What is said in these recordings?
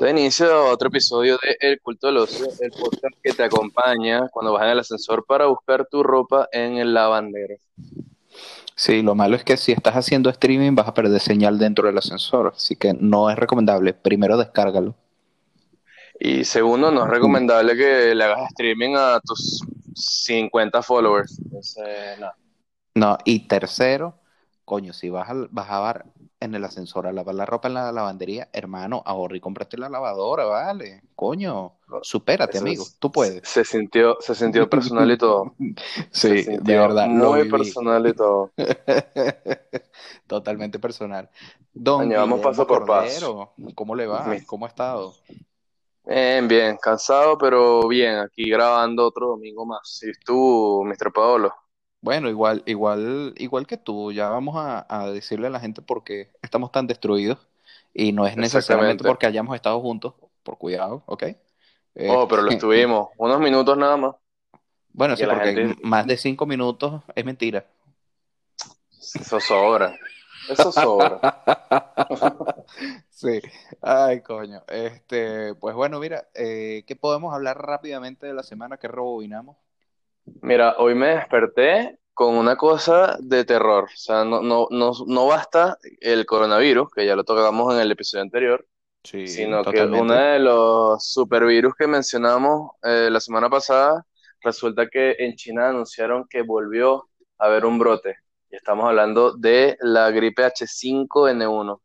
De inicio otro episodio de El Culto del Ocio, el podcast que te acompaña cuando vas en el ascensor para buscar tu ropa en el lavandero. Sí, lo malo es que si estás haciendo streaming vas a perder señal dentro del ascensor, así que no es recomendable. Primero descárgalo. Y segundo, no es recomendable que le hagas streaming a tus 50 followers. Entonces, no. No, y tercero, coño, si vas a, vas a bar- en el ascensor a lavar la ropa en la lavandería, hermano, ahorra y cómprate la lavadora, vale. Coño, supérate, Eso amigo, tú puedes. Se sintió, se sintió personal y todo. Sí, de verdad, Muy personal y todo. Totalmente personal. Don Coño, vamos Guillermo paso por paso. ¿cómo le va? ¿Cómo ha estado? Bien, bien, cansado, pero bien, aquí grabando otro domingo más. ¿Y tú, Mr. Paolo? Bueno, igual, igual, igual que tú, ya vamos a, a decirle a la gente por qué estamos tan destruidos y no es necesariamente porque hayamos estado juntos, por cuidado, ¿ok? Eh, Oh, pero lo estuvimos. Unos minutos nada más. bueno, sí, porque gente- más de cinco minutos es mentira. Eso sobra. Eso sobra. Sí, ay, coño. Este, pues bueno, mira, eh, ¿qué podemos hablar rápidamente de la semana que rebobinamos? Mira, hoy me desperté con una cosa de terror. O sea, no, no, no, no basta el coronavirus, que ya lo tocamos en el episodio anterior, Sí, sino que uno de los supervirus que mencionamos eh, la semana pasada, resulta que en China anunciaron que volvió a haber un brote. Y estamos hablando de la gripe H5N1,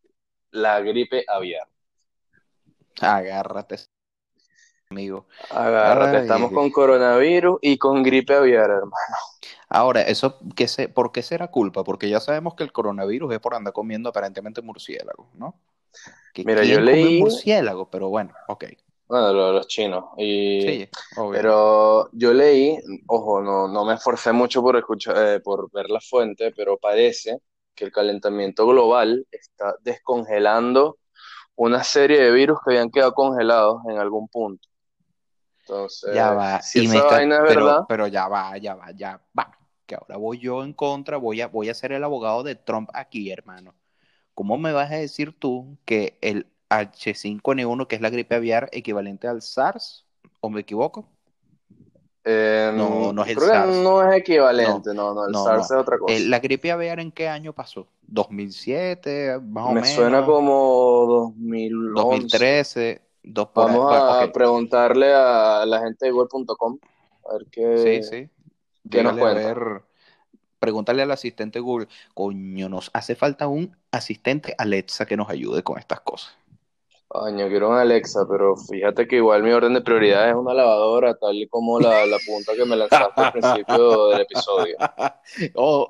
la gripe aviar. Agárrate, amigo. Agárrate, Ay. estamos con coronavirus y con gripe aviar, hermano. Ahora, eso, ¿qué se, ¿por qué será culpa? Porque ya sabemos que el coronavirus es por andar comiendo aparentemente murciélagos, ¿no? Que Mira, ¿quién yo leí- murciélago? Pero bueno, ok. Bueno, lo- los chinos. Y... Sí, obvio. Pero yo leí, ojo, no, no me esforcé mucho por escuchar, eh, por ver la fuente, pero parece que el calentamiento global está descongelando una serie de virus que habían quedado congelados en algún punto. Entonces, ya va. si y me esa está- vaina es pero, verdad, pero ya va, ya va, ya va. Que ahora voy yo en contra, voy a, voy a ser el abogado de Trump aquí, hermano. ¿Cómo me vas a decir tú que el H5N1, que es la gripe aviar, equivalente al SARS? ¿O me equivoco? eh, No, no es el creo que SARS. no es equivalente, no, no, el no, SARS es otra cosa. Eh, ¿La gripe aviar en qué año pasó? ¿2007? Más o Me menos. suena como 2011. 2013. Dos por ahí. Vamos a preguntarle a la gente de web.com a ver qué, Sí, sí. ¿qué nos Dígale a cuenta? ver, pregúntale al asistente Google. Coño, nos hace falta un asistente Alexa que nos ayude con estas cosas. Coño, quiero un Alexa, pero fíjate que igual mi orden de prioridad es una lavadora, tal y como la, la punta que me lanzaste al principio del episodio. Oh.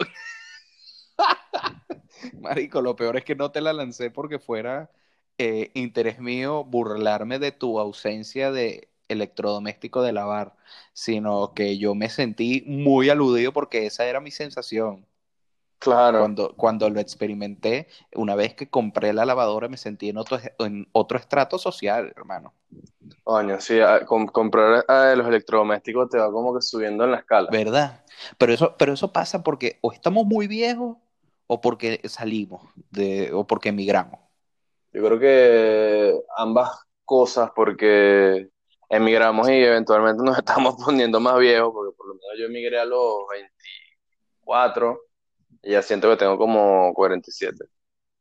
Marico, lo peor es que no te la lancé porque fuera eh, interés mío burlarme de tu ausencia de electrodoméstico de lavar, sino que yo me sentí muy aludido porque esa era mi sensación. Claro, Cuando, cuando lo experimenté, una vez que compré la lavadora, me sentí en otro, en otro estrato social, hermano. coño, sí, a- com- comprar eh, los electrodomésticos te va como que subiendo en la escala. ¿Verdad? Pero eso, pero eso pasa porque o estamos muy viejos o porque salimos de, o porque emigramos. Yo creo que ambas cosas, porque emigramos y eventualmente nos estamos poniendo más viejos, porque por lo menos yo emigré a los 24 y ya siento que tengo como 47.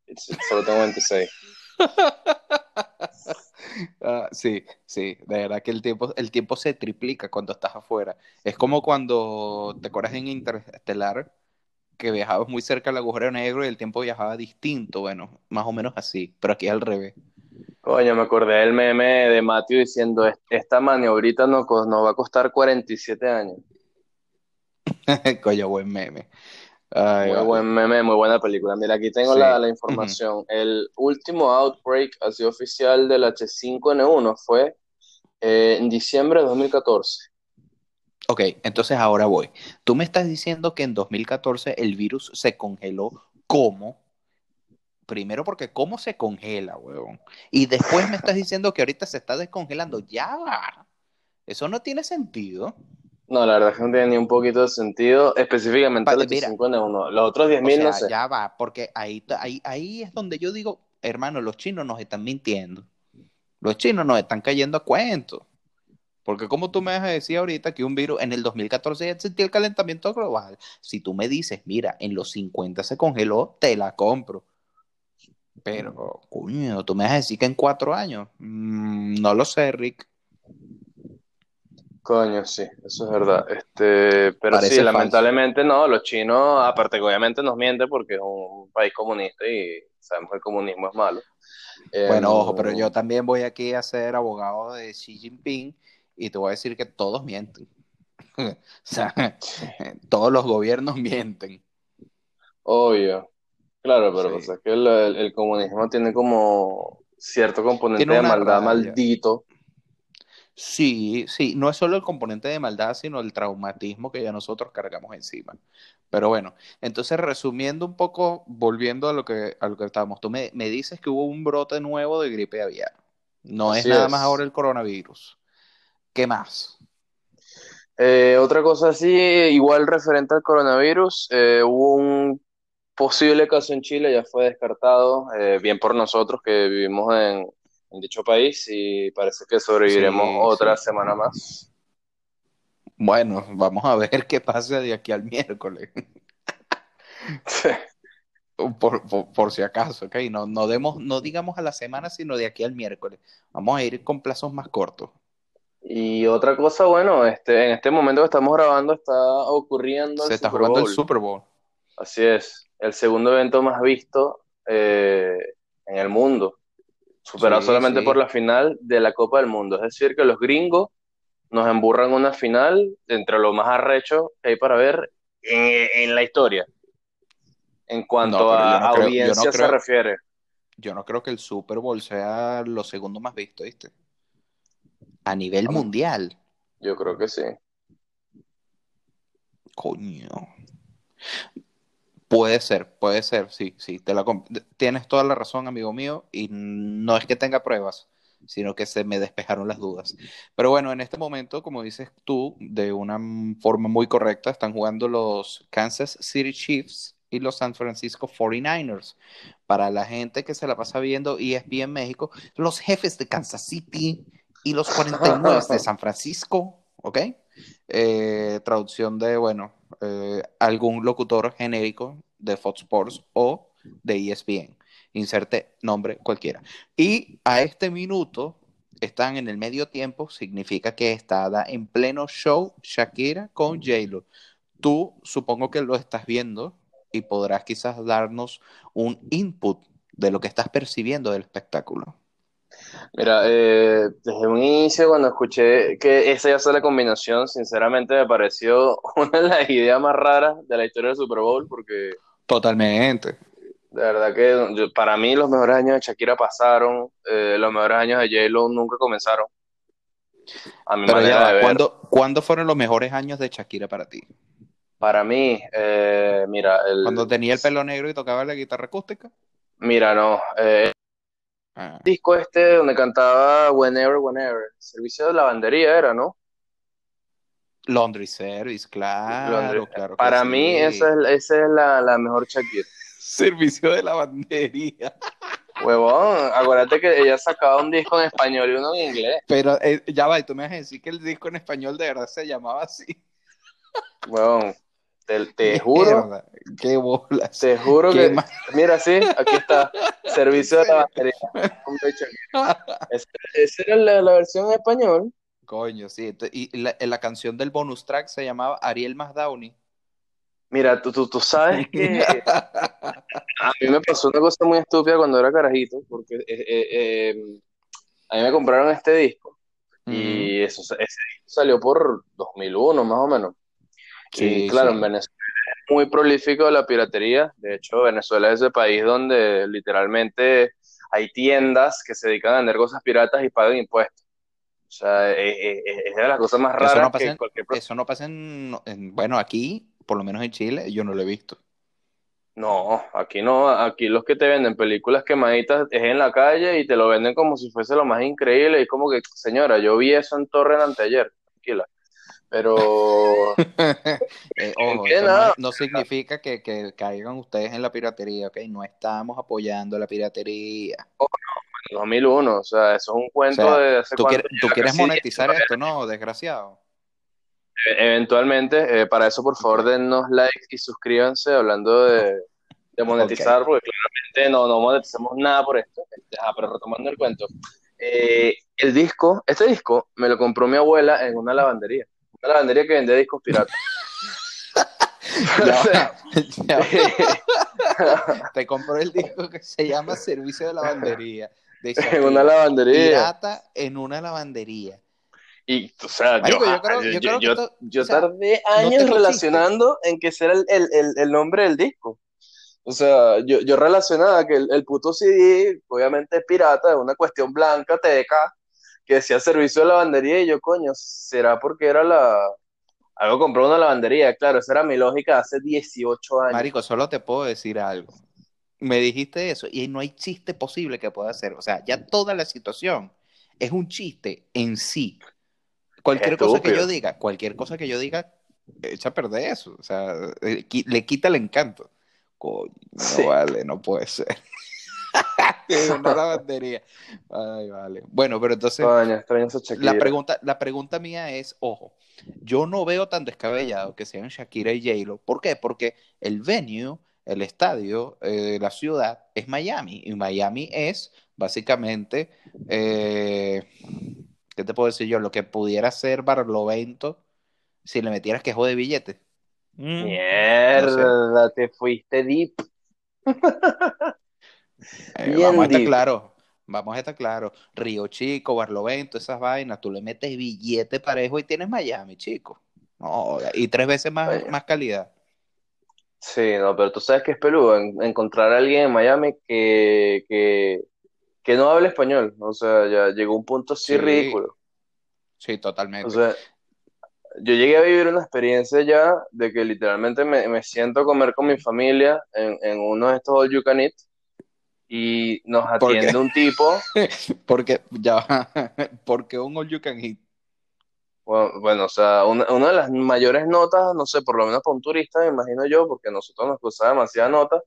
Y Solo tengo 26. Ah, sí, sí, de verdad que el tiempo, el tiempo se triplica cuando estás afuera. Es como cuando te acuerdas en Interestelar que viajabas muy cerca del agujero negro y el tiempo viajaba distinto, bueno, más o menos así, pero aquí es al revés. Coño, me acordé del meme de Matthew diciendo, "Est- esta maniobrita nos, nos va a costar 47 años. Coño, buen meme. Ay, Muy vale. buen meme, muy buena película. Mira, aquí tengo Sí. la, la información. El último outbreak así oficial del H5N1 fue eh, en diciembre de 2014. Ok, entonces ahora voy. Tú me estás diciendo que en 2014 el virus se congeló. ¿Cómo? Primero porque ¿cómo se congela, huevón? Y después me estás diciendo que ahorita se está descongelando. Ya va. Eso no tiene sentido. No, la verdad es que no tiene ni un poquito de sentido, específicamente el mira. H5N1. Los otros O 10.000 sea, no sé. ya va, porque ahí, ahí, ahí es donde yo digo, hermano, los chinos nos están mintiendo. Los chinos nos están cayendo a cuento. Porque como tú me vas a decir ahorita que un virus en el 2014 ya existía el calentamiento global, si tú me dices, mira, en los 50 se congeló, te la compro. Pero, coño, tú me vas a decir que en cuatro años. Mm, no lo sé, Rick. Coño, sí, eso es verdad. Este, pero sí, lamentablemente no, los chinos, aparte que obviamente nos mienten porque es un país comunista y sabemos que el comunismo es malo. Bueno, ojo, pero yo también voy aquí a ser abogado de Xi Jinping y te voy a decir que todos mienten. o sea, todos los gobiernos mienten. Obvio. Claro, pero es que el, comunismo tiene como cierto componente de maldad maldito. Sí, sí, no es solo el componente de maldad, sino el traumatismo que ya nosotros cargamos encima. Pero bueno, entonces resumiendo un poco, volviendo a lo que, a lo que estábamos, tú me, dices que hubo un brote nuevo de gripe aviar. No es nada más ahora el coronavirus. ¿Qué más? Eh, otra cosa así, igual referente al coronavirus, eh, hubo un posible caso en Chile, ya fue descartado, eh, bien por nosotros que vivimos en, dicho país y parece que sobreviviremos otra semana más. Bueno, vamos a ver qué pasa de aquí al miércoles. Por, si acaso, ¿ok? No, no, demos, no digamos a la semana, sino de aquí al miércoles. Vamos a ir con plazos más cortos. Y otra cosa, bueno, este, en este momento que estamos grabando está ocurriendo. Se está jugando el Super Bowl. Así es, el segundo evento más visto eh, en el mundo, superado solamente por la final de la Copa del Mundo. Es decir, que los gringos nos emburran una final entre lo más arrecho que hay para ver en, la historia. En cuanto a audiencia se refiere. Yo no creo que el Super Bowl sea lo segundo más visto, ¿viste? A nivel mundial. Yo creo que sí. Coño. Puede ser, puede ser, sí, sí. Te la tienes toda la razón, amigo mío, y no es que tenga pruebas, sino que se me despejaron las dudas. Pero bueno, en este momento, como dices tú, de una forma muy correcta, están jugando los Kansas City Chiefs y los San Francisco 49ers. Para la gente que se la pasa viendo ESPN México, los jefes de Kansas City y los 49 de San Francisco, ¿ok? Eh, traducción de, bueno, eh, algún locutor genérico de Fox Sports o de ESPN. Inserte nombre cualquiera. Y a este minuto están en el medio tiempo, significa que está en pleno show Shakira con j Tú supongo que lo estás viendo y podrás quizás darnos un input de lo que estás percibiendo del espectáculo. Mira, eh, desde un inicio cuando escuché que esa ya fue la combinación, sinceramente me pareció una de las ideas más raras de la historia del Super Bowl porque... Totalmente. De verdad que para mí los mejores años de Shakira pasaron, eh, los mejores años de J-Lo nunca comenzaron. A mi manera de ver. ¿cuándo, fueron los mejores años de Shakira para ti? Para mí, eh, mira... El... Cuando tenía el pelo negro y tocaba la guitarra acústica. Mira, no. Eh, Ah. disco este donde cantaba Whenever, Whenever. Servicio de lavandería era, ¿no? Laundry Service, claro, claro. Para mí, esa es, esa es la, la mejor Shakira. Servicio de lavandería. Huevón, acuérdate que ella sacaba un disco en español y uno en inglés. Pero eh, ya va, y tú me vas a decir que el disco en español de verdad se llamaba así. Huevón, te, juro. Qué bolas. Te juro que. Mira, sí, aquí está. Servicio de la batería. Esa era la, versión en español. Coño, sí. Y la, la, canción del bonus track se llamaba Ariel más Downey. Mira, tú, tú, tú sabes que a mí me pasó una cosa muy estúpida cuando era carajito, porque eh, eh, em, a mí me compraron este disco y eso, ese disco salió por 2001 más o menos. Sí, claro, en Venezuela muy prolífico la piratería. De hecho, Venezuela es el país donde literalmente hay tiendas que se dedican a vender cosas piratas y pagan impuestos. O sea, e, e, e, es, de las cosas más raras eso no pasa que en, cualquier Eso no pasa en, Bueno, aquí, por lo menos en Chile, yo no lo he visto. No, aquí no. Aquí los que te venden películas quemaditas es en la calle y te lo venden como si fuese lo más increíble. Y como que, señora, yo vi eso en Torre anteayer. Tranquila. Pero. Eh, no, significa que, caigan ustedes en la piratería, ¿ok? No estamos apoyando la piratería. Oh, 2001, o sea, eso es un cuento O sea, de hace ¿Tú quieres, tú quieres monetizar 19 esto, no? Desgraciado. E- Eventualmente, eh, para eso por favor dennos like y suscríbanse hablando de, de monetizar, porque claramente no, no monetizamos nada por esto. Ah, pero retomando el cuento, eh, el disco, este disco me lo compró mi abuela en una lavandería, una lavandería que vendía discos piratas. Te compró el disco que se llama Servicio de Lavandería. De en una lavandería. Pirata en una lavandería. Y, o sea, Marico, yo, yo creo- yo, yo yo- creo que yo- esto- yo o sea, tardé no años relacionando en que ese era el, el, el, el nombre del disco. O sea, yo, yo relacionaba que el, el puto CD, obviamente es pirata, es una cuestión blanca, TDK, que decía servicio de lavandería, y yo, coño, ¿será porque era la... Algo compró una lavandería, claro, esa era mi lógica hace 18 años. Marico, solo te puedo decir algo. Me dijiste eso y no hay chiste posible que pueda hacer. O sea, ya toda la situación es un chiste en sí. Cualquier cosa que yo diga, cualquier cosa que yo diga, echa a perder eso. O sea, eh, le quita el encanto. Coño, no Sí. vale, no puede ser. Una lavandería. Ay, vale. Bueno, pero entonces, Coño, extraño esa Shakira. la pregunta, la pregunta mía es, ojo, yo no veo tan descabellado que sean Shakira y J-Lo. ¿Por qué? Porque el venue, el estadio eh, la ciudad es Miami. Y Miami es básicamente, eh, ¿qué te puedo decir yo? Lo que pudiera ser Barlovento si le metieras quejo de billetes. Mm, Mierda, te fuiste deep. eh, vamos a estar deep. claros. Vamos a estar claros. Río Chico, Barlovento, esas vainas, tú le metes billete parejo y tienes Miami, chico. No, y tres veces más, más calidad. Sí, no, pero tú sabes que es peludo en- encontrar a alguien en Miami que, que, que no hable español. O sea, ya llegó un punto así Sí. ridículo. Sí, totalmente. O sea, yo llegué a vivir una experiencia ya de que literalmente me, me siento a comer con mi familia en, en uno de estos all you can eat y nos atiende un tipo. Porque, ya porque un all you can eat. Bueno, bueno, o sea, una, una de las mayores notas, no sé, por lo menos para un turista, me imagino yo, porque nosotros nos costaba demasiada nota,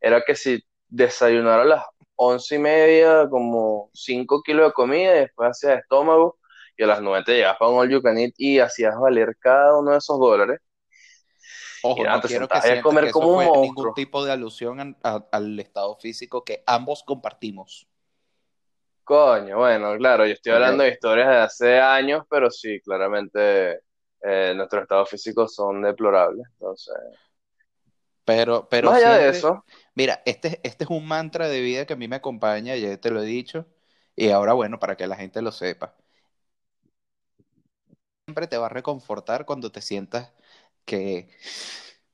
era que si desayunara a las once y media, como cinco kilos de comida, y después hacías estómago, y a las nueve te llegabas para un all you can eat y hacías valer cada uno de esos dólares. Ojo, no quiero que a sientas comer que eso como un fue ningún tipo de alusión a- al estado físico que ambos compartimos. Coño, bueno, claro, yo estoy hablando de historias de hace años, pero sí, claramente eh, nuestros estados físicos son deplorables. Entonces, Pero, pero más allá de siempre, eso, mira, este, este es un mantra de vida que a mí me acompaña, ya te lo he dicho, y ahora bueno, para que la gente lo sepa. Siempre te va a reconfortar cuando te sientas que,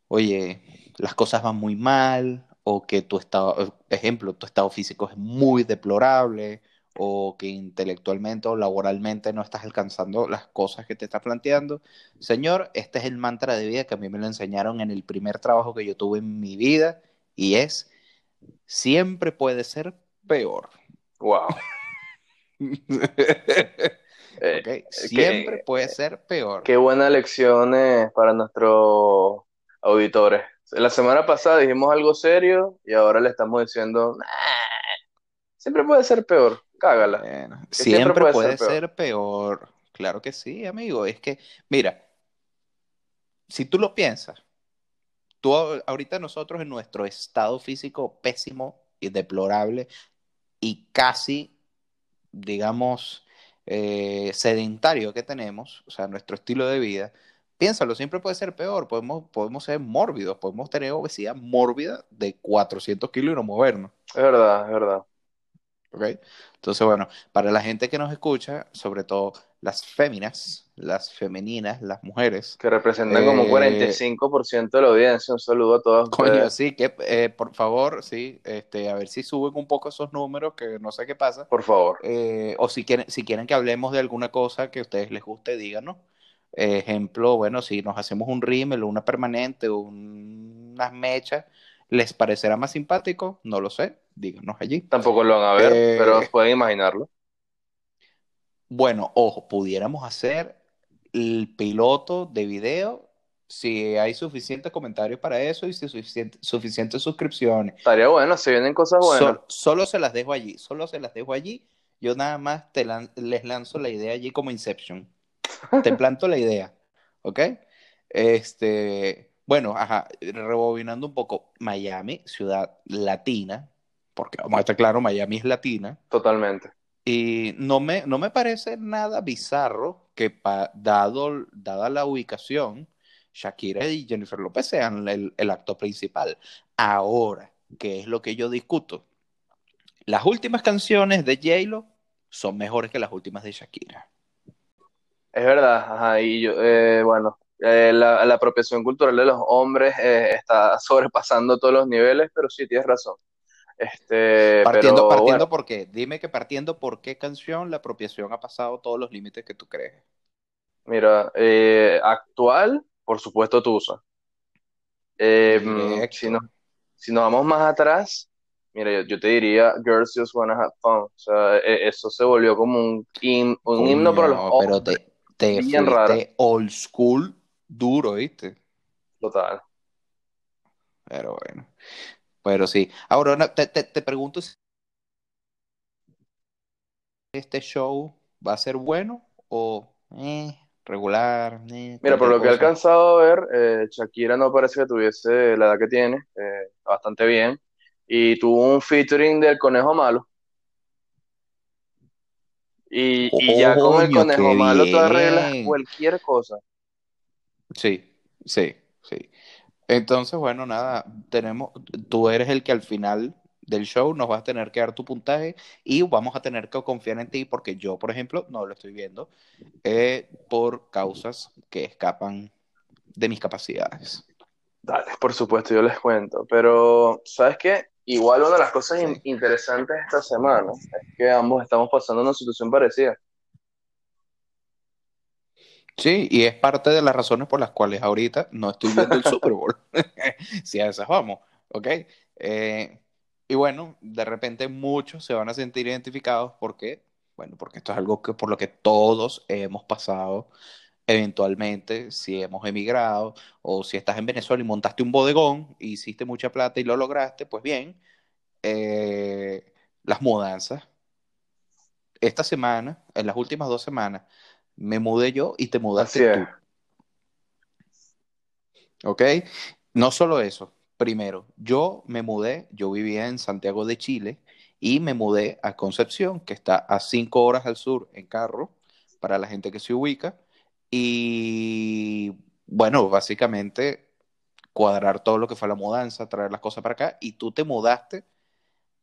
oye, las cosas van muy mal, o que tu estado, ejemplo, tu estado físico es muy deplorable, o que intelectualmente o laboralmente no estás alcanzando las cosas que te estás planteando. Señor, este es el mantra de vida que a mí me lo enseñaron en el primer trabajo que yo tuve en mi vida, y es, siempre puede ser peor. wow. Eh, ¿Ok? Siempre puede ser peor. Qué buenas lecciones para nuestros auditores. La semana pasada dijimos algo serio y ahora le estamos diciendo, "Nah, siempre puede ser peor, cágala. Bueno, siempre siempre puede puede ser ser peor. Claro que sí, amigo. Es que, mira, si tú lo piensas, tú ahorita nosotros en nuestro estado físico pésimo y deplorable y casi, digamos, eh, sedentario que tenemos, o sea, nuestro estilo de vida, piénsalo, siempre puede ser peor. Podemos, podemos ser mórbidos, podemos tener obesidad mórbida de 400 kilos y no movernos. Es verdad, es verdad. ¿ok? Entonces, bueno, para la gente que nos escucha, sobre todo las féminas, las femeninas, las mujeres, Que representan como un Eh, 45% de la audiencia. Un saludo a todos coño, ustedes. sí, que eh, por favor, sí, este, a ver si suben un poco esos números, que no sé qué pasa. Por favor. Eh, o si quieren, si quieren que hablemos de alguna cosa que a ustedes les guste, díganos. Ejemplo, bueno, si nos hacemos un rímel, una permanente, un- unas mechas, ¿les parecerá más simpático? No lo sé, díganos allí. Tampoco lo van a ver, Eh, pero pueden imaginarlo. Bueno, ojo, pudiéramos hacer el piloto de video si hay suficientes comentarios para eso y si suficiente, suficientes suscripciones. Estaría bueno, si vienen cosas buenas. So- solo se las dejo allí, solo se las dejo allí. Yo nada más te lan- les lanzo la idea allí como Inception. Te planto la idea, ¿ok? Este, bueno, ajá, rebobinando un poco, Miami, ciudad latina, porque vamos a estar claro, Miami es latina, Totalmente. Y no me, no me parece nada bizarro que dado, dada la ubicación, Shakira y Jennifer López sean el, el acto principal. Ahora, ¿qué es lo que yo discuto? Las últimas canciones de J-Lo son mejores que las últimas de Shakira. Es verdad, ajá, y yo, eh, bueno, eh, la, la apropiación cultural de los hombres eh, está sobrepasando todos los niveles, pero sí, tienes razón. Este, Partiendo, pero partiendo bueno, por qué. Dime que partiendo por qué canción la apropiación ha pasado todos los límites que tú crees. mira, eh, actual, por supuesto, Tusa. Eh, Directo. si nos, si nos vamos más atrás, mira, yo, yo te diría Girls Just Wanna Have Fun. O sea, e- eso se volvió como un, him- un himno para los Coño, pero hombres. te, te bien raro. fuiste old school duro, ¿viste? Total. Pero bueno. Pero sí. Ahora te, te, te pregunto si este show va a ser bueno o eh, regular. eh, Mira, por lo que he alcanzado a ver, eh, Shakira no parece que tuviese la edad que tiene, bastante bien, y tuvo un featuring del Conejo Malo. Y, y ya con el Conejo Malo tú arreglas cualquier cosa. Sí, sí, sí. Entonces, bueno, nada, tenemos, tú eres el que al final del show nos vas a tener que dar tu puntaje y vamos a tener que confiar en ti porque yo, por ejemplo, no lo estoy viendo eh, por causas que escapan de mis capacidades. Dale, por supuesto, yo les cuento. Pero, ¿sabes qué? Igual una de las cosas in- interesantes esta semana es que ambos estamos pasando una situación parecida. Sí, y es parte de las razones por las cuales ahorita no estoy viendo el Super Bowl. Si a esas vamos, ¿ok? Eh, y bueno, de repente muchos se van a sentir identificados porque, bueno, porque esto es algo que por lo que todos hemos pasado eventualmente, si hemos emigrado o si estás en Venezuela y montaste un bodegón hiciste mucha plata y lo lograste, pues bien, eh, las mudanzas. Esta semana, en las últimas dos semanas, me mudé yo y te Así mudaste es. tú. ¿Ok? No solo eso. Primero, yo me mudé, yo vivía en Santiago de Chile y me mudé a Concepción, que está a cinco horas al sur en carro, para la gente que se ubica. Y bueno, básicamente cuadrar todo lo que fue la mudanza, traer las cosas para acá, y tú te mudaste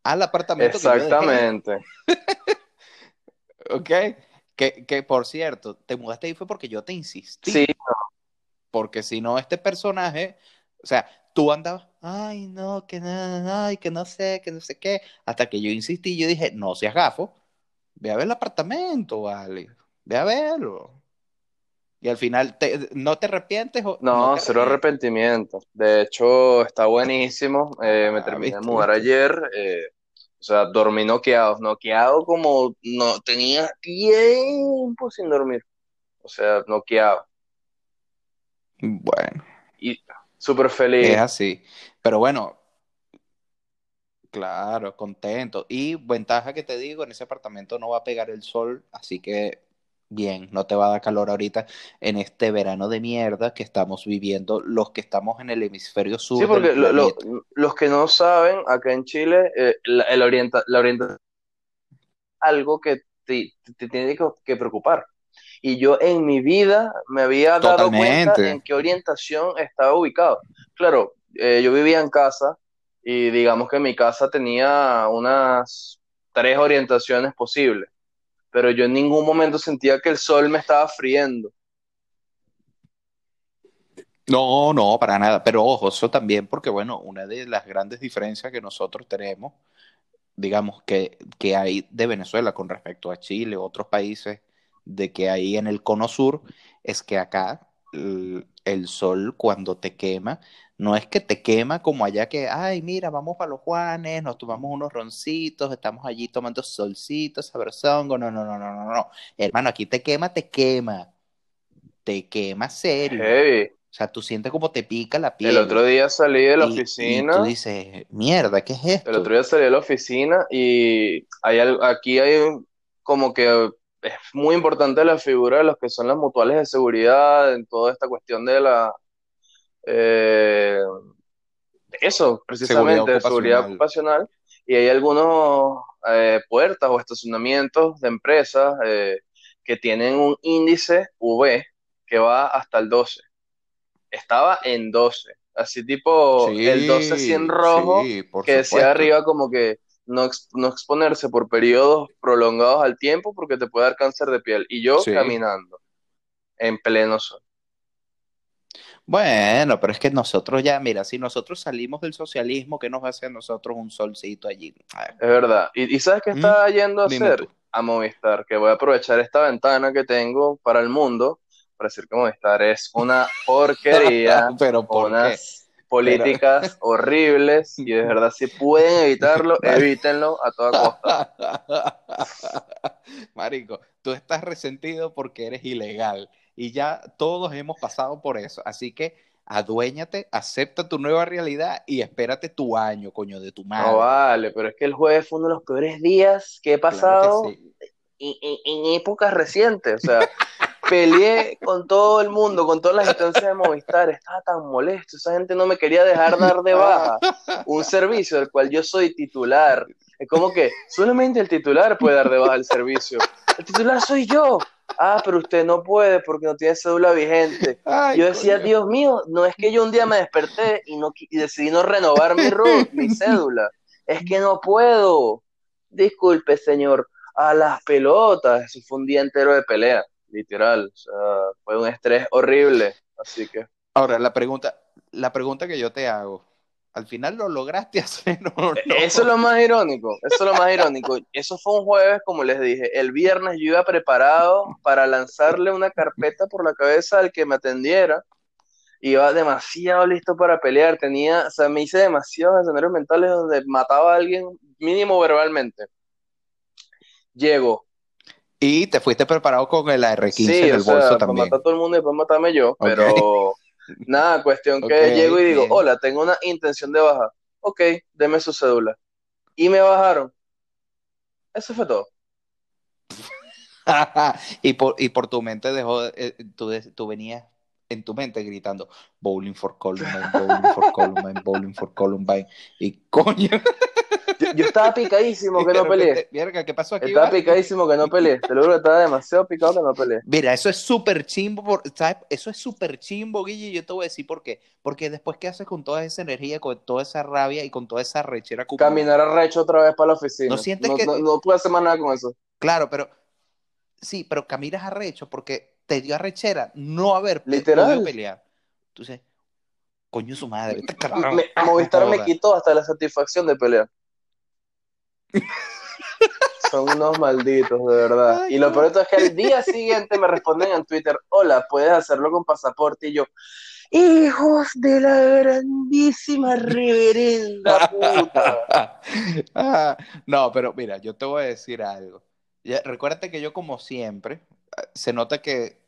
al apartamento que yo dejé. Exactamente. ¿Ok? Que, que por cierto, te mudaste ahí fue porque yo te insistí. Sí, Porque si no, este personaje, o sea, tú andabas, ay, no, que nada, ay, que no sé, que no sé qué. Hasta que yo insistí, yo dije, no seas gafo, ve a ver el apartamento, vale, ve a verlo. Y al final, te- ¿no te arrepientes o no no, te cero arrepientes? arrepentimiento. De hecho, está buenísimo. Eh, me Ah, terminé de mudar ayer. eh, sea, dormí noqueado. Noqueado como no tenía tiempo sin dormir. O sea, noqueado. Bueno, Y súper es feliz. así. Pero bueno, Claro, contento. Y ventaja que te digo, en ese apartamento no va a pegar el sol, así que bien, no te va a dar calor ahorita en este verano de mierda que estamos viviendo los que estamos en el hemisferio Sí, sur del porque lo- lo- los que no saben, acá en Chile, eh, la, el orienta, la orientación es algo que te, te tiene que, que preocupar. Y yo en mi vida me había dado cuenta en qué orientación estaba ubicado. Claro, eh, yo vivía en casa y digamos que mi casa tenía unas tres orientaciones posibles, pero yo en ningún momento sentía que el sol me estaba friendo. No, no, para nada. Pero ojo, eso también porque, bueno, una de las grandes diferencias que nosotros tenemos, digamos, que, que hay de Venezuela con respecto a Chile, otros países, de que hay en el cono sur, es que acá el, el sol cuando te quema, no es que te quema como allá que, ay, mira, vamos para los Juanes, nos tomamos unos roncitos, estamos allí tomando solcitos, sabrosongo. No, no, no, no, no, no. Hermano, aquí te quema, te quema. Te quema serio. Heavy. sea, tú sientes como te pica la piel. El otro día salí de la y, oficina. Y tú dices, mierda, ¿qué es esto? El otro día salí de la oficina y hay, al- aquí hay un- como que es muy importante la figura de los que son las mutuales de seguridad en toda esta cuestión de la eh, eso, precisamente, de seguridad ocupacional. Y hay algunos eh, puertas o estacionamientos de empresas eh, que tienen un índice V que va hasta el 12. Estaba en 12. Así tipo Sí, el 12 así en rojo, sí, por que decía supuesto. arriba como que no, no exponerse por periodos prolongados al tiempo porque te puede dar cáncer de piel. Y yo Sí. caminando en pleno sol. Bueno, pero es que nosotros ya, mira, si nosotros salimos del socialismo, ¿qué nos hace a nosotros un solcito allí? Es verdad. ¿Y, y sabes qué Mm, está yendo a dime hacer? tú. A Movistar, que voy a aprovechar esta ventana que tengo para el mundo para decir que Movistar es una porquería, Pero ¿por qué? Políticas horribles y de verdad si pueden evitarlo, evítenlo a toda costa. Marico, tú estás resentido porque eres ilegal y ya todos hemos pasado por eso. Así que aduéñate, acepta tu nueva realidad y espérate tu año, coño, de tu madre. No vale, pero es que el jueves fue uno de los peores días que he Claro pasado que sí. en, en- en épocas recientes. O sea, peleé con todo el mundo, con todas las instancias de Movistar. Estaba tan molesto. Esa gente no me quería dejar dar de baja un servicio del cual yo soy titular. Es como que solamente el titular puede dar de baja el servicio. El titular soy yo. Ah, pero usted no puede porque no tiene cédula vigente. Ay, Yo decía, coño. Dios mío, no es que yo un día me desperté y, no, y decidí no renovar mi RUT, mi cédula. Es que no puedo. Disculpe, señor. A las pelotas. Eso fue un día entero de pelea, literal. O sea, fue un estrés horrible. Así que. Ahora, la pregunta, la pregunta que yo te hago, ¿al final lo lograste hacer o no? Eso es lo más irónico. Eso es lo más irónico. Eso fue un jueves, como les dije. El viernes yo iba preparado para lanzarle una carpeta por la cabeza al que me atendiera. Iba demasiado listo para pelear. Tenía, o sea, me hice demasiados escenarios mentales donde mataba a alguien mínimo verbalmente. Llego. Y te fuiste preparado con el AR-15 Sí, en el sea, bolso para también. matar a todo el mundo y después matarme yo, pero nada, cuestión que llego y digo, bien. hola, tengo una intención de bajar. Ok, deme su cédula. Y me bajaron. Eso fue todo. y, por, y por tu mente dejó, eh, tú, tú venías en tu mente gritando Bowling for Columbine, Bowling for Columbine, Bowling for Columbine. Y coño, Yo, estaba picadísimo que no peleé. Verga, ¿qué pasó aquí? Estaba picadísimo que no peleé. Te lo juro estaba demasiado picado que no peleé. Mira, eso es súper chimbo, por- ¿sabes? Eso es súper chimbo, Guille, y yo te voy a decir por qué. Porque después, ¿qué haces con toda esa energía, con toda esa rabia y con toda esa rechera acumulada? Caminar arrecho otra vez para la oficina. ¿No sientes no, que- no, no hacer más nada con eso. Claro, pero sí, pero caminas arrecho porque te dio arrechera no haber Literal. podido pelear. Entonces, coño su madre. Me- Movistar me quitó hasta la satisfacción de pelear. Son unos malditos, de verdad. Ay, y lo peor es que al día siguiente me responden en Twitter, hola, puedes hacerlo con pasaporte. Y yo, hijos de la grandísima reverenda puta. Ah, no, pero mira, yo te voy a decir algo. Ya, recuérdate que yo, como siempre, se nota que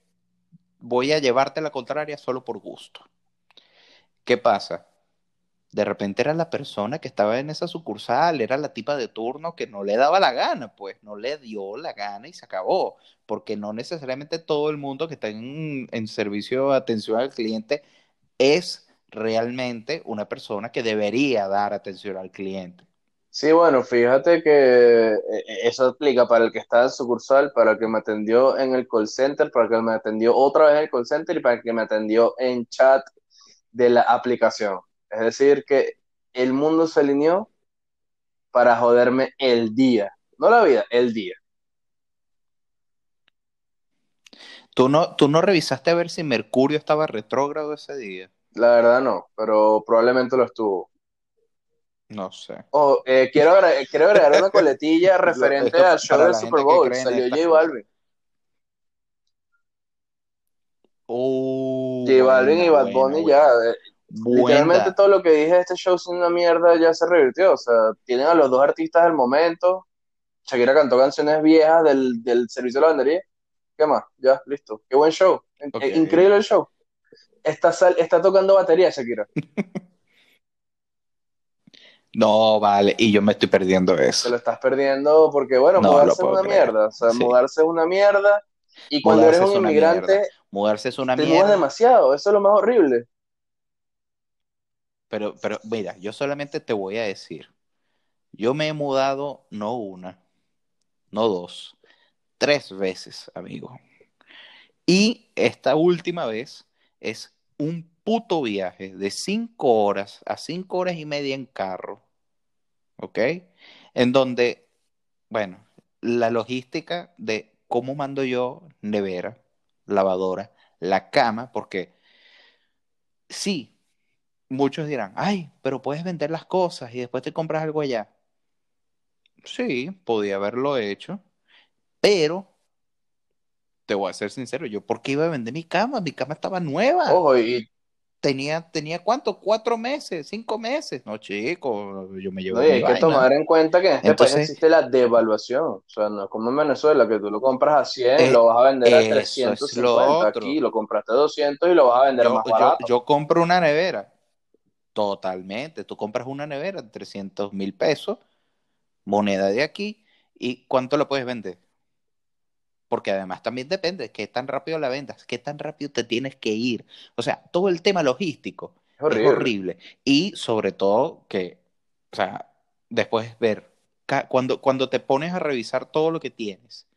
voy a llevarte la contraria solo por gusto. ¿Qué pasa? De repente era la persona que estaba en esa sucursal, era la tipa de turno que no le daba la gana, pues no le dio la gana y se acabó, porque no necesariamente todo el mundo que está en, servicio de atención al cliente es realmente una persona que debería dar atención al cliente. Sí, bueno, fíjate que eh, eso aplica para el que está en sucursal, para el que me atendió en el call center, para el que me atendió otra vez en el call center y para el que me atendió en chat de la aplicación. Es decir, que el mundo se alineó para joderme el día. No la vida, el día. ¿Tú no, tú no revisaste a ver si Mercurio estaba retrógrado ese día? La verdad no, pero probablemente lo estuvo. No sé. Oh, eh, quiero, agregar, quiero agregar una coletilla referente al show del Super Bowl. Salió J cosas. Balvin. Oh, J Balvin y Bad Bunny ya. Eh, Literalmente Buena. todo lo que dije de este show sin una mierda ya se revirtió. O sea, tienen a los dos artistas del momento. Shakira cantó canciones viejas del, del servicio de lavandería. ¿Qué más? Ya, listo. Qué buen show. Increíble el show. está, sal- está tocando batería, Shakira. No, vale, y yo me estoy perdiendo Te eso. lo estás perdiendo porque, bueno, No mudarse es una creer. mierda. O sea, Sí. mudarse es una mierda. Y cuando Mudarse eres es un inmigrante, mierda. Mudarse es una te mudas mierda. demasiado. Eso es lo más horrible. Pero, pero mira, yo solamente te voy a decir, yo me he mudado no una, no dos, tres veces, amigo. Y esta última vez es un puto viaje de cinco horas a cinco horas y media en carro, ¿ok? En donde, bueno, la logística de cómo mando yo nevera, lavadora, la cama, porque sí, muchos dirán, ay, pero puedes vender las cosas y después te compras algo allá. Sí, podía haberlo hecho, pero te voy a ser sincero, yo, ¿por qué iba a vender mi cama? Mi cama estaba nueva. Ojo, y, Tenía, tenía cuánto, cuatro meses, cinco meses. No, chico, yo me llevo mi hay que tomar en cuenta que en este Entonces- país existe la devaluación. O sea, no es como en Venezuela, que tú lo compras a 100 y Eh, lo vas a vender a eso es 350. lo otro. Aquí lo compraste a 200 y lo vas a vender yo, más yo- barato. yo compro una nevera. Totalmente. Tú compras una nevera de 300 mil pesos, moneda de aquí, ¿y cuánto la puedes vender? Porque además también depende de qué tan rápido la vendas, qué tan rápido te tienes que ir. O sea, todo el tema logístico Es horrible. es horrible. Y sobre todo que, o sea, después ver, cuando, cuando te pones a revisar todo lo que tienes.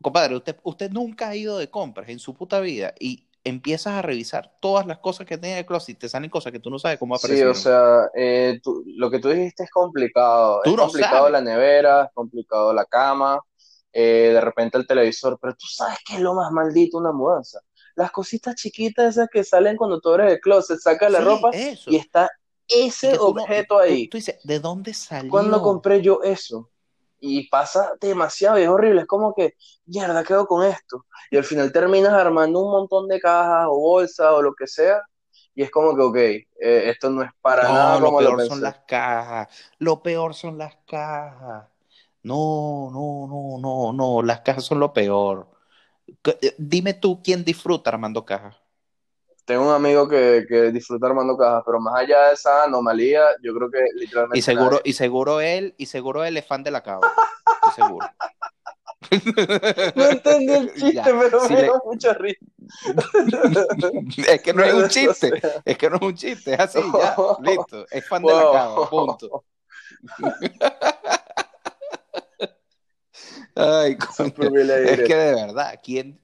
Compadre, usted, usted nunca ha ido de compras en su puta vida y empiezas a revisar todas las cosas que tiene en el closet te salen cosas que tú no sabes cómo Sí, aparecieron. o sea, eh, tú- lo que tú dijiste es complicado. Tú es no complicado sabes. la nevera, es complicado la cama, eh, de repente el televisor, pero tú sabes que es lo más maldito una mudanza. Las cositas chiquitas esas que salen cuando tú abres el closet, sacas la Sí, ropa eso. y está ese tú no- objeto tú- ahí. Tú, dices, ¿de dónde salió? ¿Cuándo compré yo eso? Y pasa demasiado, y es horrible, es como que, mierda, quedo con esto. Y al final terminas armando un montón de cajas o bolsas o lo que sea, y es como que, ok, eh, esto no es para No, nada lo como lo peor pensé. son las cajas. Lo peor son las cajas. No, no, no, no, no. Las cajas son lo peor. Eh, Dime tú quién disfruta armando cajas. Tengo un amigo que, que disfruta armando cajas, pero más allá de esa anomalía, yo creo que literalmente Y seguro, nadie. y seguro él, y seguro él es fan de la cava. Estoy seguro. No entendí el chiste, Ya, pero si me le- dio mucha risa. Es que no es un chiste. Es que no es un chiste. Es así, ya. Listo. Es fan de la cava. Punto. Ay. Es que de verdad, ¿quién,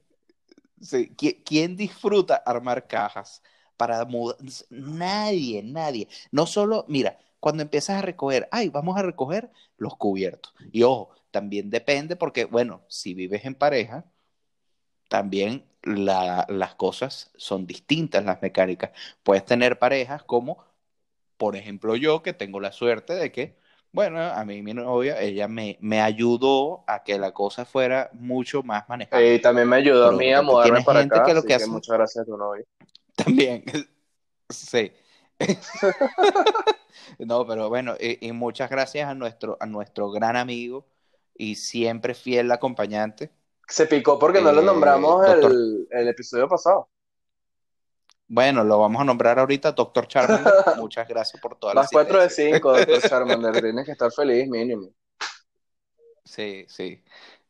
¿quién, disfruta armar cajas para mudar? Nadie, nadie. No solo, mira, cuando empiezas a recoger, ay, vamos a recoger los cubiertos. Y ojo, también depende porque, bueno, si vives en pareja, también la- las cosas son distintas, las mecánicas. Puedes tener parejas como, por ejemplo, yo que tengo la suerte de que, bueno, a mí mi novia, ella me, me ayudó a que la cosa fuera mucho más manejable. Y también me ayudó a mí a mudarme para gente acá, que lo que que hace- muchas gracias a tu novio. También, sí. No, pero bueno, y, y muchas gracias a nuestro, a nuestro gran amigo y siempre fiel acompañante. Se picó porque no lo Eh, nombramos el, el episodio pasado. Bueno, lo vamos a nombrar ahorita, Doctor Charmander. Muchas gracias por toda la Las 4 de asistencia. 5, doctor Charmander. Tienes que estar feliz, mínimo. Sí, sí.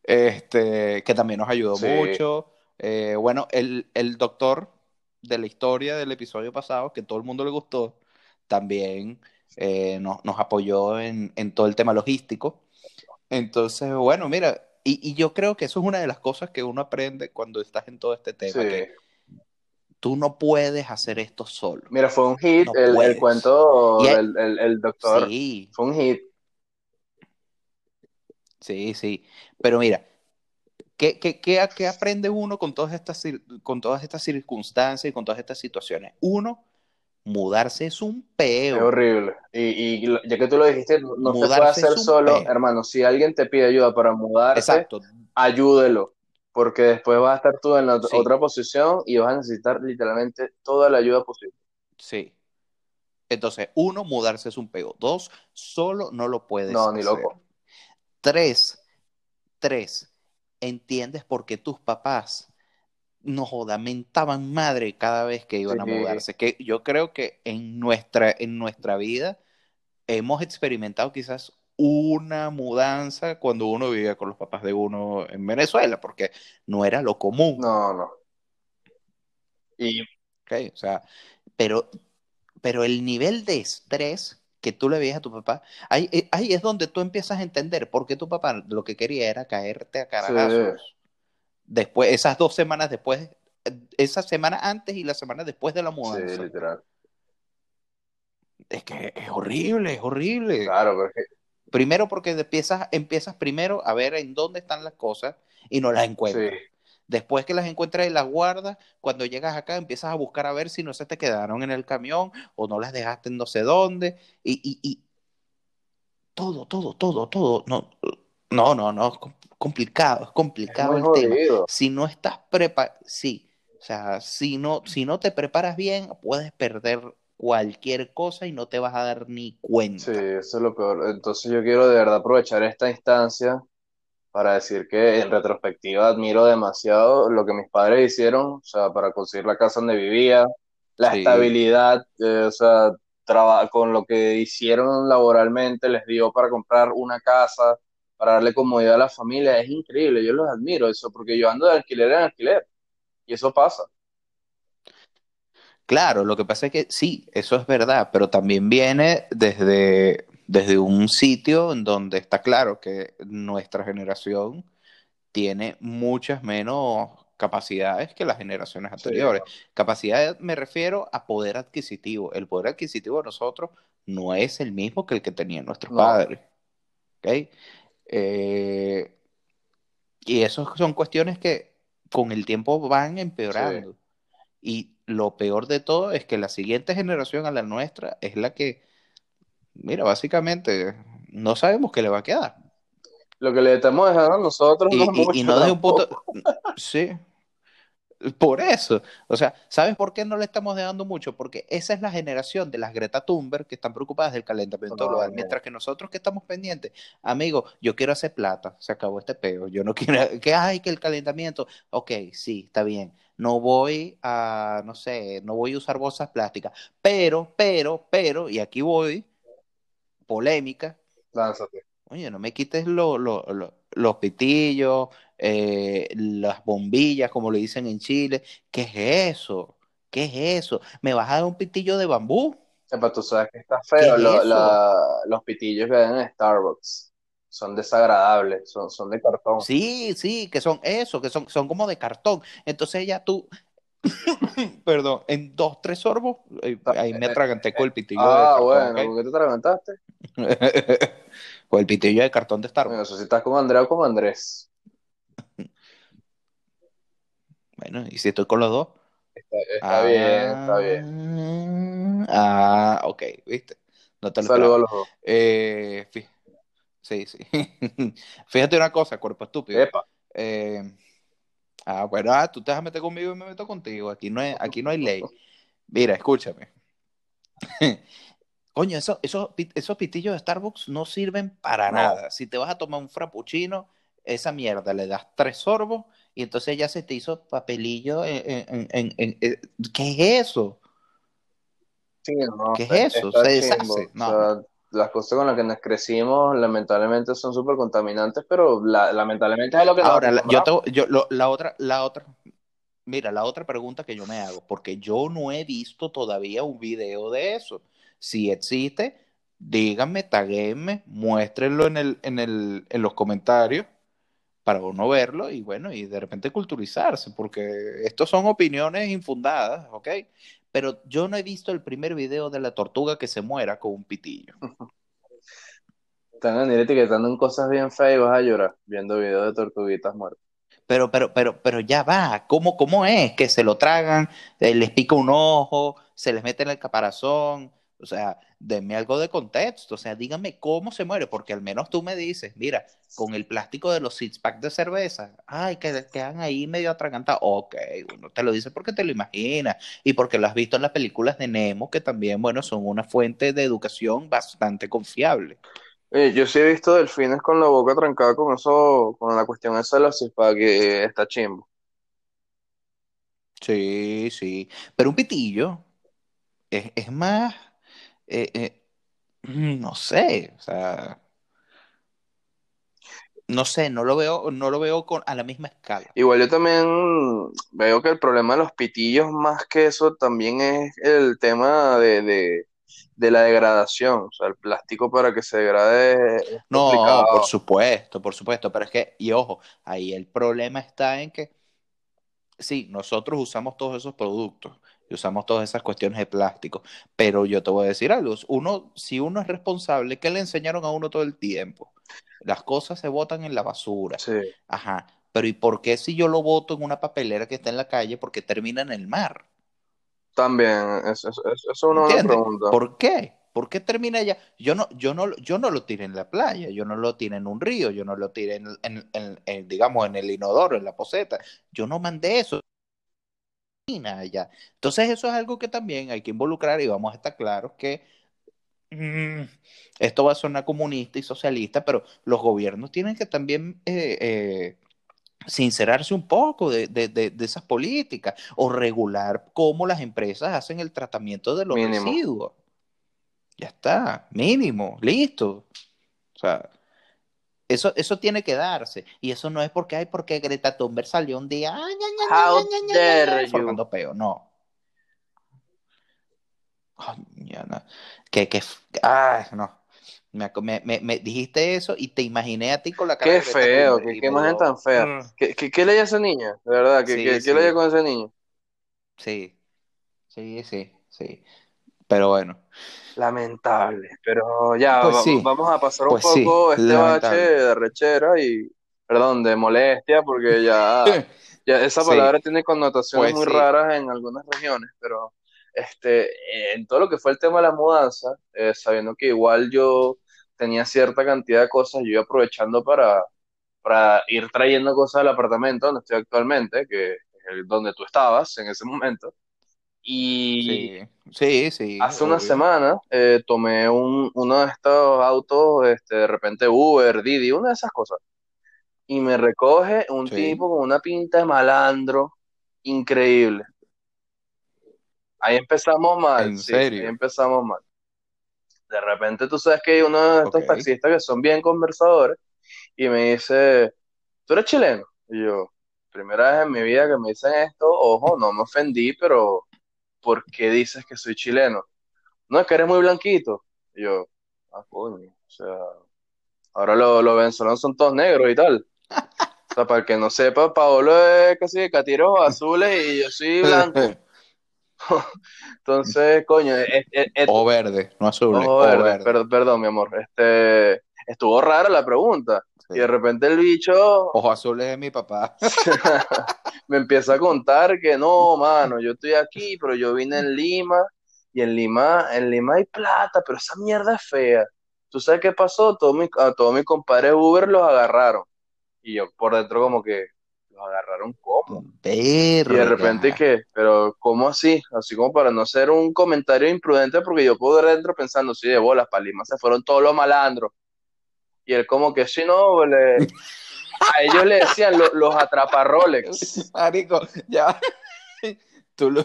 Este, que también nos ayudó Sí. mucho. Eh, bueno, el, el doctor de la historia del episodio pasado, que todo el mundo le gustó, también eh, nos, nos apoyó en, en todo el tema logístico. Entonces, bueno, mira, y, y yo creo que eso es una de las cosas que uno aprende cuando estás en todo este tema, Sí. que tú no puedes hacer esto solo. Mira, fue un hit No el, cuento del el, el doctor. Sí, Fue un hit. Sí, sí. Pero mira, ¿qué, qué, qué, qué aprende uno con todas, estas, con todas estas circunstancias y con todas estas situaciones? Uno, mudarse es un Es peo. horrible. Y, ya que tú lo dijiste, no se puede es hacer solo. peo. Hermano, si alguien te pide ayuda para mudarse, Exacto. ayúdelo. Porque después vas a estar tú en la Sí. otra posición y vas a necesitar literalmente toda la ayuda posible. Sí. Entonces, uno, mudarse es un peo. Dos, solo no lo puedes No, ni loco. Tres, tres, entiendes por qué tus papás nos mentaban madre cada vez que iban a mudarse. Que yo creo que en nuestra, en nuestra vida hemos experimentado quizás una mudanza cuando uno vivía con los papás de uno en Venezuela, porque no era lo común. No, no. Y ¿ok? O sea, pero, pero el nivel de estrés que tú le veías a tu papá, ahí, eh, ahí es donde tú empiezas a entender por qué tu papá lo que quería era caerte a caragazos. Después, esas dos semanas después, eh, esa semana antes y la semana después de la sí, mudanza. literal. Es que es horrible, es horrible. Claro, pero es que Primero porque empiezas, empiezas primero a ver en dónde están las cosas y no las encuentras. sí, Después que las encuentras y las guardas, cuando llegas acá empiezas a buscar a ver si no se te quedaron en el camión o no las dejaste en no sé dónde. Y, y, y todo, todo, todo, todo. No, no, no, no. Es com- complicado, es es complicado muy el tema. jodido. Si no estás preparado, sí. O sea, si no, si no te preparas bien, puedes perder cualquier cosa y no te vas a dar ni cuenta. Sí, eso es lo peor. Entonces yo quiero de verdad aprovechar esta instancia para decir que en retrospectiva admiro demasiado lo que mis padres hicieron, o sea, para conseguir la casa donde vivía, la Sí. estabilidad, eh, o sea, traba- con lo que hicieron laboralmente les dio para comprar una casa, para darle comodidad a la familia, es increíble, yo los admiro eso, porque yo ando de alquiler en alquiler, y eso pasa. Claro, lo que pasa es que sí, eso es verdad, pero también viene desde, desde un sitio en donde está claro que nuestra generación tiene muchas menos capacidades que las generaciones Sí, anteriores. Capacidad me refiero a poder adquisitivo. El poder adquisitivo de nosotros no es el mismo que el que tenían nuestros no, padres. ¿ok? Eh, y eso son cuestiones que con el tiempo van sí, empeorando. Y lo peor de todo es que la siguiente generación a la nuestra es la que, mira, básicamente no sabemos qué le va a quedar. lo que le estamos dejando a nosotros no Y, es y- no desde un punto, sí, por eso. O sea, ¿sabes por qué no le estamos dejando mucho? Porque esa es la generación de las Greta Thunberg que están preocupadas del calentamiento global, No, mientras que nosotros que estamos pendientes, amigo, yo quiero hacer plata, se acabó este peo, yo no quiero, que hay que el calentamiento, ok, sí, está bien, no voy a, no sé, no voy a usar bolsas plásticas, pero, pero, pero, y aquí voy, polémica, lánzate. Oye, no me quites lo- lo- lo- los pitillos, eh, las bombillas, como le dicen en Chile. ¿Qué es eso? ¿Qué es eso? ¿Me vas a dar un pitillo de bambú? Epa, tú sabes que está ¿Qué feo, es la- los pitillos que en Starbucks son desagradables, son, son de cartón. Sí, sí, que son eso, que son, son como de cartón. Entonces ya tú, perdón, en dos, tres sorbos, eh, ahí me eh, atraganté con el pitillo Ah, de cartón, bueno. ¿por qué te atragantaste? Con el pitillo de cartón de Bueno, Starbucks. eso si estás con Andrea o con Andrés. Bueno, y si estoy con los dos. Está, está bien, está bien. Ah, ah, ok, viste. No te lo saludo a los dos. Eh, sí, sí. Fíjate una cosa, cuerpo estúpido. Epa, Eh, ah, bueno, ah, tú te vas a meter conmigo y me meto contigo. Aquí no hay, aquí no hay ley. Mira, escúchame. Coño, eso- esos, pi- esos pitillos de Starbucks no sirven para no, nada. Si te vas a tomar un frappuccino, esa mierda le das tres sorbos y entonces ya se te hizo papelillo en, en- en- en- en- ¿Qué es eso? sí, no, ¿Qué es es- eso? Se deshace. O No, sea, las cosas con las que nos crecimos lamentablemente son súper contaminantes, pero la- lamentablemente es lo que Ahora, la- yo, te- yo lo- la otra, la otra, mira, la otra pregunta que yo me hago, porque yo no he visto todavía un video de eso. Si existe, díganme, taguenme, muéstrenlo en el, en el, en los comentarios para uno verlo y bueno, y de repente culturizarse, porque estos son opiniones infundadas, ¿ok? Pero yo no he visto el primer video de la tortuga que se muera con un pitillo. Ir etiquetando en cosas bien feas y vas a llorar viendo videos de tortuguitas muertas. Pero, pero, pero, pero ya va, ¿cómo, cómo es? Que se lo tragan, eh, les pica un ojo, se les mete en el caparazón. O sea, denme algo de contexto. O sea, díganme cómo se muere, porque al menos tú me dices, mira, con el plástico de los six pack de cerveza, ay, que quedan ahí medio atragantados. Ok, uno te lo dice porque te lo imaginas y porque lo has visto en las películas de Nemo, que también, bueno, son una fuente de educación bastante confiable. Oye, yo sí he visto delfines con la boca trancada con eso, con la cuestión esa de los cispa, que está chimbo. Sí, sí. Pero un pitillo es, es más, eh, eh, no sé, o sea, no sé, no lo veo, no lo veo con, a la misma escala. Igual yo también veo que el problema de los pitillos, más que eso, también es el tema de, de, de la degradación. O sea, el plástico para que se degrade es No, complicado. por supuesto, por supuesto, pero es que, y ojo, ahí el problema está en que, sí, nosotros usamos todos esos productos y usamos todas esas cuestiones de plástico, pero yo te voy a decir algo, uno, si uno es responsable, ¿qué le enseñaron a uno todo el tiempo? Las cosas se botan en la basura. Sí. Ajá, pero ¿y por qué si yo lo boto en una papelera que está en la calle, por qué termina en el mar? También, eso, eso, eso es una buena. ¿Por qué? ¿Por qué termina allá? Yo no, yo no, yo no lo tiré en la playa, yo no lo tiré en un río, yo no lo tiré en, en- en- en, digamos, en el inodoro, en la poseta. Yo no mandé eso allá. Entonces eso es algo que también hay que involucrar y vamos a estar claros que mm, esto va a sonar comunista y socialista, pero los gobiernos tienen que también eh, eh, sincerarse un poco de, de- de- de esas políticas o regular cómo las empresas hacen el tratamiento de los Mínimo. residuos. Ya está, mínimo, listo. O sea, eso, eso tiene que darse. Y eso no es porque, ay, porque Greta Thunberg salió un día, ay, ña, ña, ña, How ña, ña, ña, dare ña, you. formando peo. No. Coño, no. Que, que, ay, no. Me, ac- me, me- me dijiste eso y te imaginé a ti con la cara Qué de feo, qué, qué imagen tan fea. Mm. ¿Qué, qué, qué leía esa niña? De verdad, ¿qué, Sí, qué, qué sí. leía con ese niño? Sí, sí, sí, sí. Pero bueno, Lamentable, pero ya, Pues sí, vamos a pasar un pues sí, poco este bache de rechera y, perdón, de molestia, porque ya, ya esa Sí. palabra tiene connotaciones Pues muy raras en algunas regiones, pero este, en todo lo que fue el tema de la mudanza, eh, sabiendo que igual yo tenía cierta cantidad de cosas, yo iba aprovechando para, para ir trayendo cosas al apartamento donde estoy actualmente, que es el- donde tú estabas en ese momento. Y Sí, sí, sí. hace una semana eh, tomé un, uno de estos autos, este, de repente Uber, Didi, una de esas cosas. Y me recoge un Sí. tipo con una pinta de malandro increíble. Ahí empezamos mal, ¿En sí, serio? ahí empezamos mal. De repente tú sabes que hay uno de estos taxistas que son bien conversadores y me dice, ¿tú eres chileno? Y yo, primera vez en mi vida que me dicen esto, ojo, no me ofendí, pero ¿por qué dices que soy chileno? No, es que eres muy blanquito. Y yo, ah, coño, o sea, ahora lo- los venezolanos son todos negros y tal. O sea, para el que no sepa, Paolo es casi de catiros azules y yo soy blanco. Entonces, coño, es- es- es- O verde, no azul. O verde, verde. per- perdón, mi amor. Este, estuvo rara la pregunta. Sí. Y de repente el bicho Ojos azules de mi papá. me empieza a contar que no, mano, yo estoy aquí, pero yo vine en Lima y en Lima, en Lima hay plata, pero esa mierda es fea. ¿Tú sabes qué pasó? Todos mis, a todos mis compadres Uber los agarraron. Y yo por dentro como que, ¿los agarraron cómo? Y de Verga. repente que, pero ¿cómo así? Así como para no hacer un comentario imprudente, porque yo puedo dentro pensando, sí, de bolas, para Lima se fueron todos los malandros. Y él como que, sí, no, le- a ellos le decían lo- los atraparrolex. Marico, ya. Tú lo...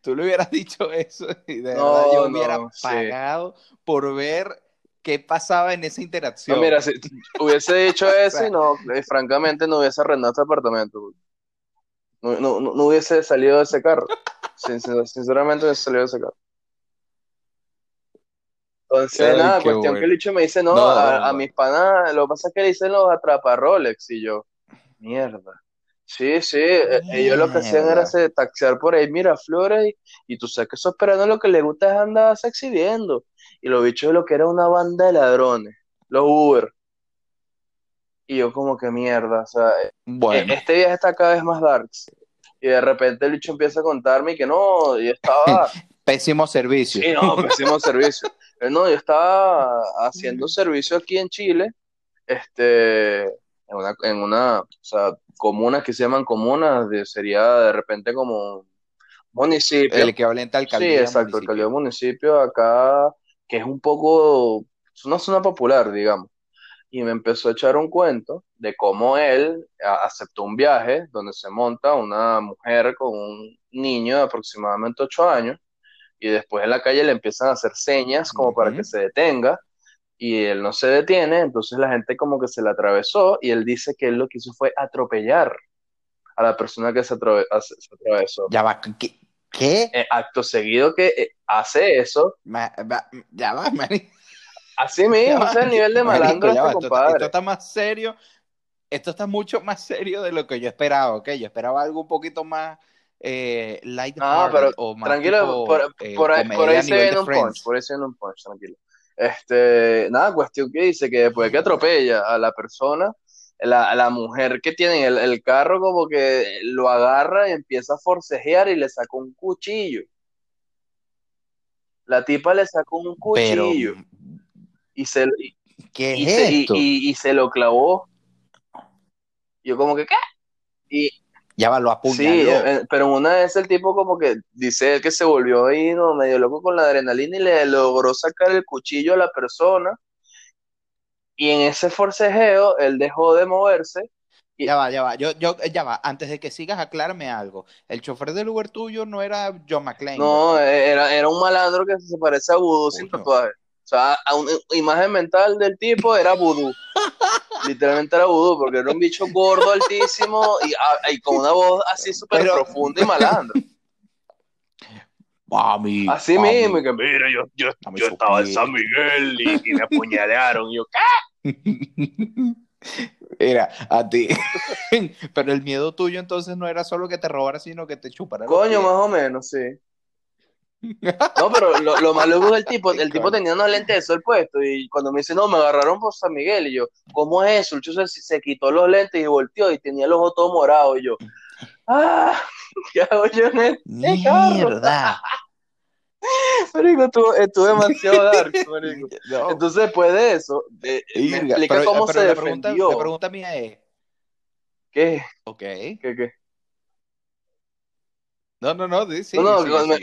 Tú le hubieras dicho eso y de No, verdad yo no, hubiera sí. pagado por ver qué pasaba en esa interacción. No, mira, si hubiese dicho eso y no, eh, francamente no hubiese arrendado este apartamento. No, no, no- hubiese salido de ese carro. Sin- sin- sinceramente hubiese salido de ese carro. Entonces, Ay, nada, cuestión bueno. que el bicho me dice, no, No, a, no, a no. mis panas, lo que pasa es que le dicen los atraparrolex y yo, mierda. Sí, sí, eh, ellos lo que hacían era se- taxear por ahí Miraflores y, y tú sabes que esos peruanos lo que les gusta es andar exhibiendo. Y los bichos lo que era una banda de ladrones, los Uber. Y yo como que mierda, o sea, Bueno, e- este viaje está cada vez más darks. Y de repente el bicho empieza a contarme que no, yo estaba, pésimo servicio. sí, no, pésimo servicio. No, yo estaba haciendo servicio aquí en Chile, este, en una, en una, o sea, comunas que se llaman comunas, de, sería de repente como un municipio. El equivalente a Sí, alcaldía exacto, alcaldía municipio. municipio acá, que es un poco, es una zona popular, digamos. y me empezó a echar un cuento de cómo él aceptó un viaje donde se monta una mujer con un niño de aproximadamente 8 años y después en la calle le empiezan a hacer señas como para que se detenga y él no se detiene, entonces la gente como que se le atravesó y él dice que él lo que hizo fue atropellar a la persona que se, atravesó. Ya va, ¿qué? ¿Qué? Eh, acto seguido que eh, hace eso, Ma- ya va, marico. así mismo, es el nivel de malandro este va, esto, está, compadre. esto está más serio. Esto está mucho más serio de lo que yo esperaba, ¿ok? Yo esperaba algo un poquito más eh, light No, pero o más tranquilo, tipo por, eh, por ahí, por se de un punch, por ahí se viene un punch, tranquilo. Este, nada, cuestión que dice que después de que atropella a la persona, la, la mujer que tiene el, el carro como que lo agarra y empieza a forcejear y le saca un cuchillo. La tipa le sacó un Pero, cuchillo y se, y, ¿qué y es se, esto? y- y se lo clavó. Yo como que, ¿qué? Y, Ya va, lo Sí, eh, eh, pero una vez el tipo como que dice él que se volvió ahí, ¿no? medio loco con la adrenalina y le logró sacar el cuchillo a la persona y en ese forcejeo él dejó de moverse y Ya va, ya va. Yo, yo, ya va. Antes de que sigas, aclárame algo. El chofer del Uber tuyo no era John McClane, no, eh, era, era un malandro que se parece a Vudú sin tatuaje. O sea, a una imagen mental del tipo era Vudú. Literalmente era Vudú porque era un bicho gordo, altísimo y, ah, y con una voz así súper Pero- profunda y malandro. Mami. Así mami. mismo, que mira, yo, yo, estaba en. San Miguel y, y me apuñalearon. Y yo, ¿qué? Mira, a ti. Pero el miedo tuyo entonces no era solo que te robara, sino que te chupara. los Coño, más o menos, sí. No, pero lo, lo más loco es el tipo, el tipo tenía unos lentes de sol puestos y cuando me dice, no, me agarraron por San Miguel y yo, ¿cómo es eso? El chuzo se, se quitó los lentes y volteó y tenía los ojos todos morados y yo, ah, ¿qué hago yo en este? Mierda. Marico, estuvo, estuvo demasiado dark, marico. No. Entonces después de eso, de- me explica pero- cómo pero se la pregunta, defendió. la pregunta mía es, ¿Qué? ok. ¿Qué, qué? No, no, no, sí, sí, No, no, me,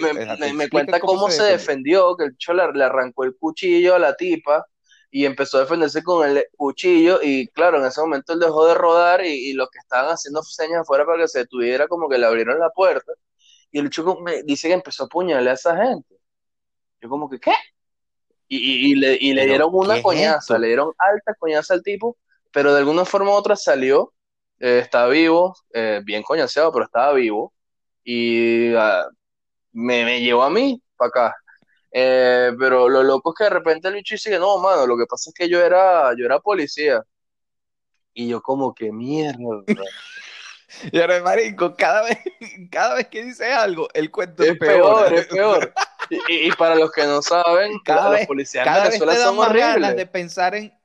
me- cuenta cómo, se defendió, que el chico le, le arrancó el cuchillo a la tipa y empezó a defenderse con el cuchillo y claro, en ese momento él dejó de rodar y, y los que estaban haciendo señas afuera para que se detuviera como que le abrieron la puerta y el chico me dice que empezó a apuñalarle a esa gente. Yo como que, ¿qué? Y, y- y le, dieron ¿qué una es coñaza, esto? le dieron alta coñaza al tipo, pero de alguna forma u otra salió, eh, está vivo, eh, bien coñaseado, pero estaba vivo y ah, me, me llevó a mí para acá. Eh, pero lo loco es que de repente el bicho dice no, mano, lo que pasa es que yo era, yo era policía. Y yo como que mierda. Y ahora, marico, cada vez, cada vez que dice algo, el cuento Es peor, es peor. Y, para los que no saben, Cada los vez- policías en Cada vez te dan más ganas de pensar en...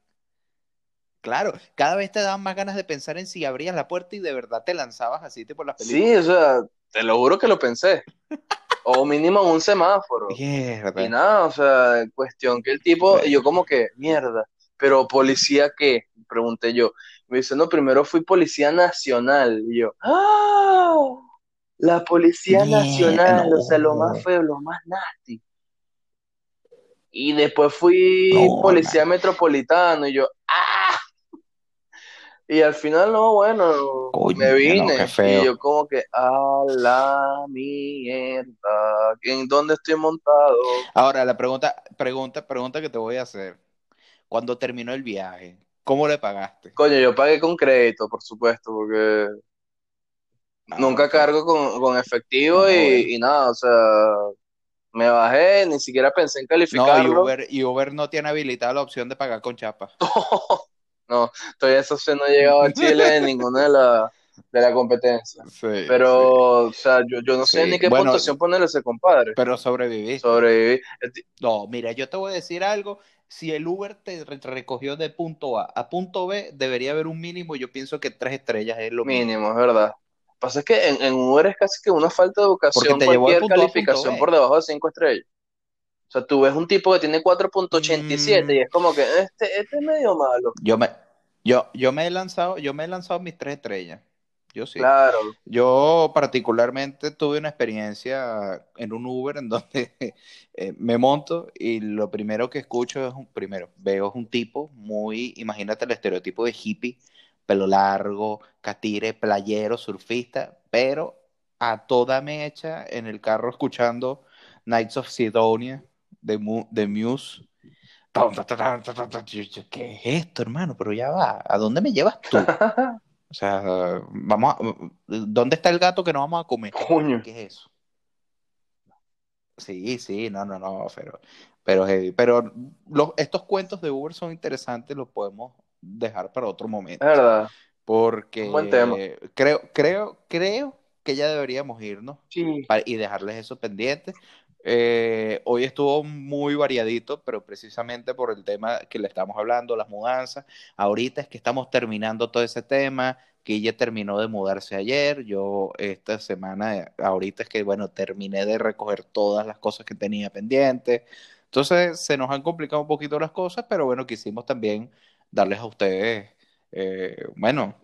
Claro, cada vez te dan más ganas de pensar en si abrías la puerta y de verdad te lanzabas así, tipo las películas. Sí, o sea, te lo juro que lo pensé. O mínimo en un semáforo. Mierda. Y nada, o sea, cuestión que el tipo, y yo como que, mierda, pero policía qué, pregunté yo. Me dice, no, primero fui policía nacional. Y yo, ¡ah! La policía Mierda, nacional, o sea, lo más feo, lo más nasty. Y después fui No, policía metropolitano, y yo, ¡ah! Y al final, no, bueno, Coño, me vine. feo. Y yo como que, a la mierda, ¿en dónde estoy montado? Ahora, la pregunta, pregunta, pregunta que te voy a hacer. Cuando terminó el viaje, ¿cómo le pagaste? Coño, yo pagué con crédito, por supuesto, porque nunca cargo con, con efectivo y, y nada, o sea, me bajé, ni siquiera pensé en No, y calificarlo. Uber, y Uber no tiene habilitada la opción de pagar con chapa. No, todavía esa opción no ha llegado a Chile en ninguna de la, de la competencia. Sí, Pero, o sea, yo, yo no sé Sí. ni qué Bueno, puntuación ponerle a ese compadre. Pero sobreviví. Sobreviví. No, mira, yo te voy a decir algo. Si el Uber te re- recogió de punto A a punto B, debería haber un mínimo. Yo pienso que tres estrellas es lo mínimo. Mínimo, es verdad. Lo que pasa es que en, en Uber es casi que una falta de educación Porque te cualquier calificación por debajo de 5 estrellas. O sea, tú ves un tipo que tiene 4.87 Mm. y es como que este, este es medio malo. Yo me, yo, yo me he lanzado, yo me he lanzado mis tres estrellas. yo sí. Claro. Yo particularmente tuve una experiencia en un Uber en donde eh, me monto y lo primero que escucho es un, primero, veo es un tipo muy, imagínate el estereotipo de hippie, pelo largo, catire, playero, surfista, pero a toda mecha en el carro escuchando Knights of Sidonia de, Mu- de Muse. ¿Qué es esto, hermano? Pero ya va, ¿a dónde me llevas tú? O sea, vamos a, ¿dónde está el gato que nos vamos a comer? Coño. ¿Qué es eso? Sí, sí, no, no, no, pero, pero, heavy. pero los, estos cuentos de Uber son interesantes, los podemos dejar para otro Es momento, verdad. porque buen tema. creo, creo, creo que ya deberíamos irnos Sí. y dejarles eso pendiente. Eh, hoy estuvo muy variadito, pero precisamente por el tema que le estamos hablando, las mudanzas. Ahorita es que estamos terminando todo ese tema, que terminó de mudarse ayer. Yo esta semana, ahorita es que, bueno, terminé de recoger todas las cosas que tenía pendientes. Entonces se nos han complicado un poquito las cosas, pero bueno, quisimos también darles a ustedes, eh, bueno,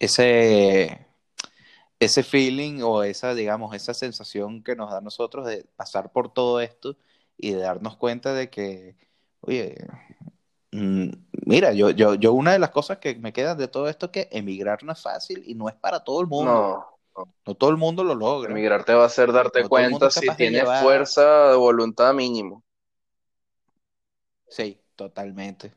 ese ese feeling o esa, digamos, esa sensación que nos da a nosotros de pasar por todo esto y de darnos cuenta de que, oye, mm, mira, yo, yo, yo una de las cosas que me quedan de todo esto es que emigrar no es fácil y no es para todo el mundo. No. No todo el mundo lo logra. Emigrar te va a hacer darte No cuenta si de tienes fuerza de voluntad mínimo. Sí, totalmente.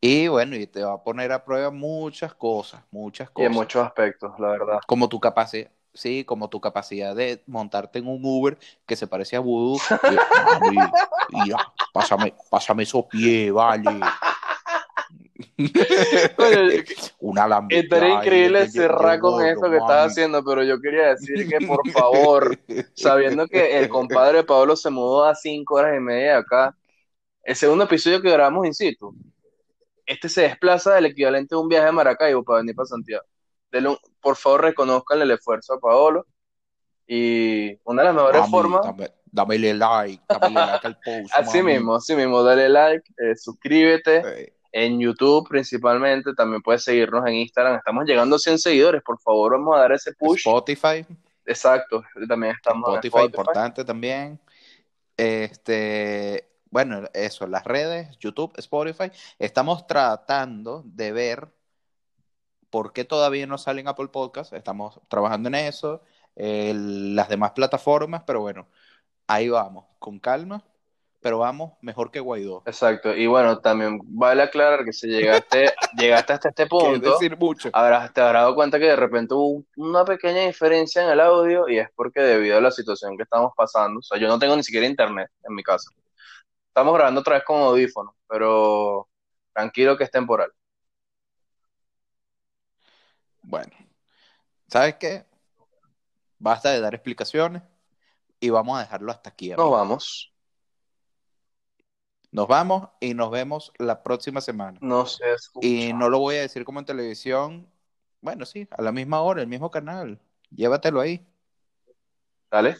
Y bueno, y te va a poner a prueba muchas cosas, muchas Y en cosas. muchos aspectos, la verdad. como tu capacidad, sí, como tu capacidad de montarte en un Uber que se parece a Voodoo. y, mira, pásame, pásame esos pies, vale. Una lambita. Estaría increíble cerrar con eso que estás haciendo, pero yo quería decir que por favor, sabiendo que el compadre de Pablo se mudó a cinco horas y media de acá, el segundo episodio que grabamos in situ, este se desplaza del equivalente de un viaje a Maracaibo para venir para Santiago. Denle un- por favor, reconozcanle el esfuerzo a Paolo y una de las mejores Mami, formas, dame, like, dámele like al post, así mami. mismo, así mismo, dale like, eh, suscríbete. En YouTube principalmente, también puedes seguirnos en Instagram. Estamos llegando a 100 seguidores, por favor, vamos a dar ese push. Spotify, Exacto, también estamos en Spotify, importante también. Este, bueno, eso, las redes, YouTube, Spotify. Estamos tratando de ver por qué todavía no salen Apple Podcasts. Estamos trabajando en eso. eh, las demás plataformas, pero bueno, ahí vamos, con calma, pero vamos mejor que Guaidó. Exacto, y bueno, también vale aclarar que si llegaste, llegaste hasta este punto, decir mucho. habrás, te habrás dado cuenta que de repente hubo una pequeña diferencia en el audio y es porque debido a la situación que estamos pasando, o sea, yo no tengo ni siquiera internet en mi casa. Estamos grabando otra vez con audífonos, pero tranquilo que es temporal. Bueno, ¿sabes qué? Basta de dar explicaciones y vamos a dejarlo hasta aquí. Nos vamos, Nos vamos y nos vemos la próxima semana. no escucha. Y no lo voy a decir como en televisión. Bueno, sí, a la misma hora, el mismo canal. Llévatelo ahí. Dale.